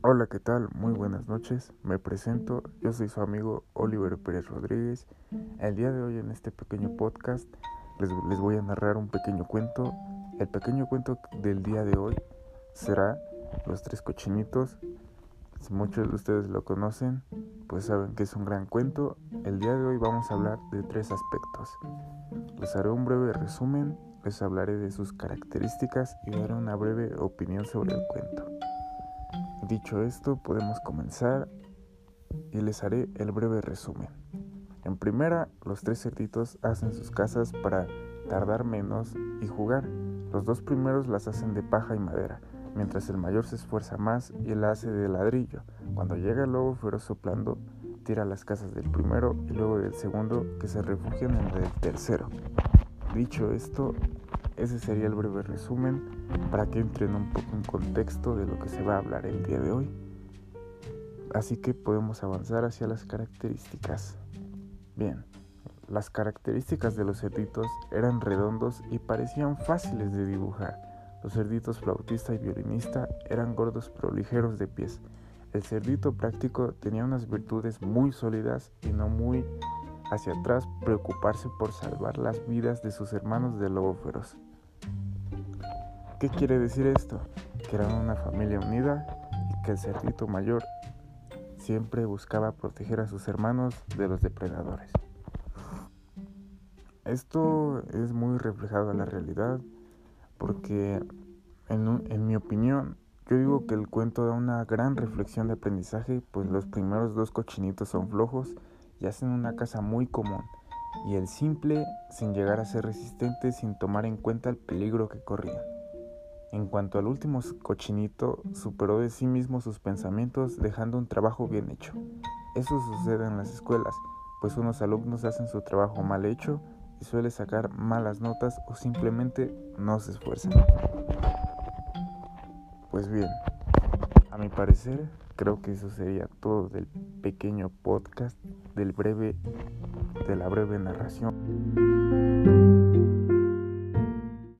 Hola, ¿qué tal? Muy buenas noches. Me presento, yo soy su amigo Oliver Pérez Rodríguez. El día de hoy en este pequeño podcast les, les, voy a narrar un pequeño cuento. El pequeño cuento del día de hoy será Los Tres Cochinitos. Si muchos de ustedes lo conocen, pues saben que es un gran cuento. El día de hoy vamos a hablar de tres aspectos. Les haré un breve resumen, les hablaré de sus características y daré una breve opinión sobre el cuento. Dicho esto, podemos comenzar y les haré el breve resumen. En primera, los tres cerditos hacen sus casas para tardar menos y jugar. Los dos primeros las hacen de paja y madera, mientras el mayor se esfuerza más y la hace de ladrillo. Cuando llega el lobo feroz soplando, tira las casas del primero y luego del segundo que se refugian en el tercero. Dicho esto, ese sería el breve resumen para que entren un poco en contexto de lo que se va a hablar el día de hoy. Así que podemos avanzar hacia las características. Bien, las características de los cerditos eran redondos y parecían fáciles de dibujar. Los cerditos flautista y violinista eran gordos pero ligeros de pies. El cerdito práctico tenía unas virtudes muy sólidas y no muy hacia atrás preocuparse por salvar las vidas de sus hermanos de lobo feroz. ¿Qué quiere decir esto? Que eran una familia unida y que el cerdito mayor siempre buscaba proteger a sus hermanos de los depredadores. Esto es muy reflejado en la realidad porque en, en, mi opinión yo digo que el cuento da una gran reflexión de aprendizaje pues los primeros dos cochinitos son flojos y hacen una casa muy común y el simple sin llegar a ser resistente sin tomar en cuenta el peligro que corrían. En cuanto al último cochinito, superó de sí mismo sus pensamientos dejando un trabajo bien hecho. Eso sucede en las escuelas, pues unos alumnos hacen su trabajo mal hecho y suele sacar malas notas o simplemente no se esfuerzan. Pues bien, a mi parecer, creo que eso sería todo del pequeño podcast, del breve, de la breve narración.